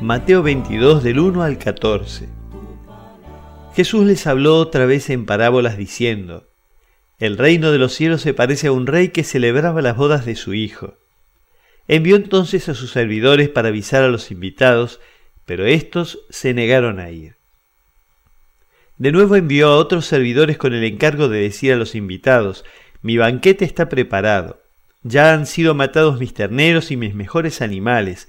Mateo 22 del 1 al 14. Jesús les habló otra vez en parábolas diciendo, El reino de los cielos se parece a un rey que celebraba las bodas de su hijo. Envió entonces a sus servidores para avisar a los invitados, pero éstos se negaron a ir. De nuevo envió a otros servidores con el encargo de decir a los invitados, Mi banquete está preparado, ya han sido matados mis terneros y mis mejores animales,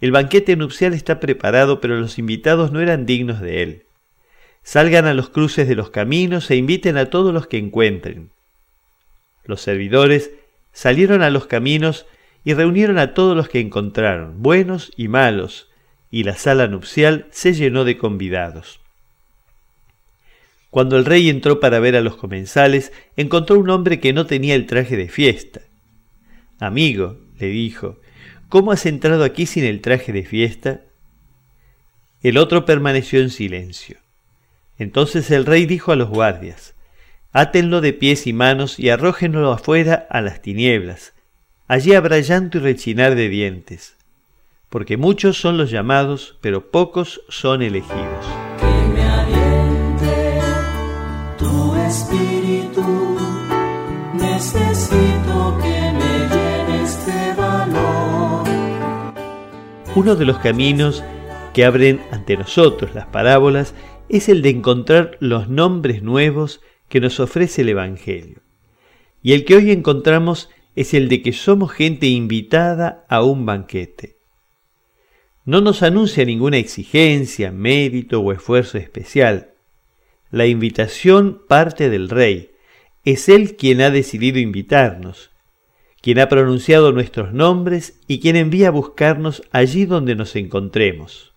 el banquete nupcial está preparado, pero los invitados no eran dignos de él. Salgan a los cruces de los caminos e inviten a todos los que encuentren. Los servidores salieron a los caminos y reunieron a todos los que encontraron, buenos y malos, y la sala nupcial se llenó de convidados. Cuando el rey entró para ver a los comensales, encontró un hombre que no tenía el traje de fiesta. Amigo, le dijo, ¿Cómo has entrado aquí sin el traje de fiesta? El otro permaneció en silencio. Entonces el rey dijo a los guardias, Átenlo de pies y manos y arrójenlo afuera a las tinieblas. Allí habrá llanto y rechinar de dientes, porque muchos son los llamados, pero pocos son elegidos. Que me aliente tu espíritu, Uno de los caminos que abren ante nosotros las parábolas es el de encontrar los nombres nuevos que nos ofrece el Evangelio. Y el que hoy encontramos es el de que somos gente invitada a un banquete. No nos anuncia ninguna exigencia, mérito o esfuerzo especial. La invitación parte del Rey. Es Él quien ha decidido invitarnos quien ha pronunciado nuestros nombres y quien envía a buscarnos allí donde nos encontremos.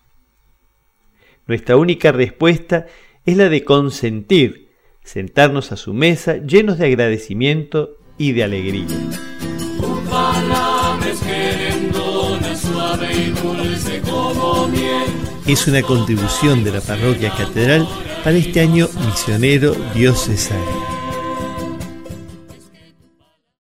Nuestra única respuesta es la de consentir, sentarnos a su mesa llenos de agradecimiento y de alegría. Es una contribución de la parroquia catedral para este año misionero diocesano.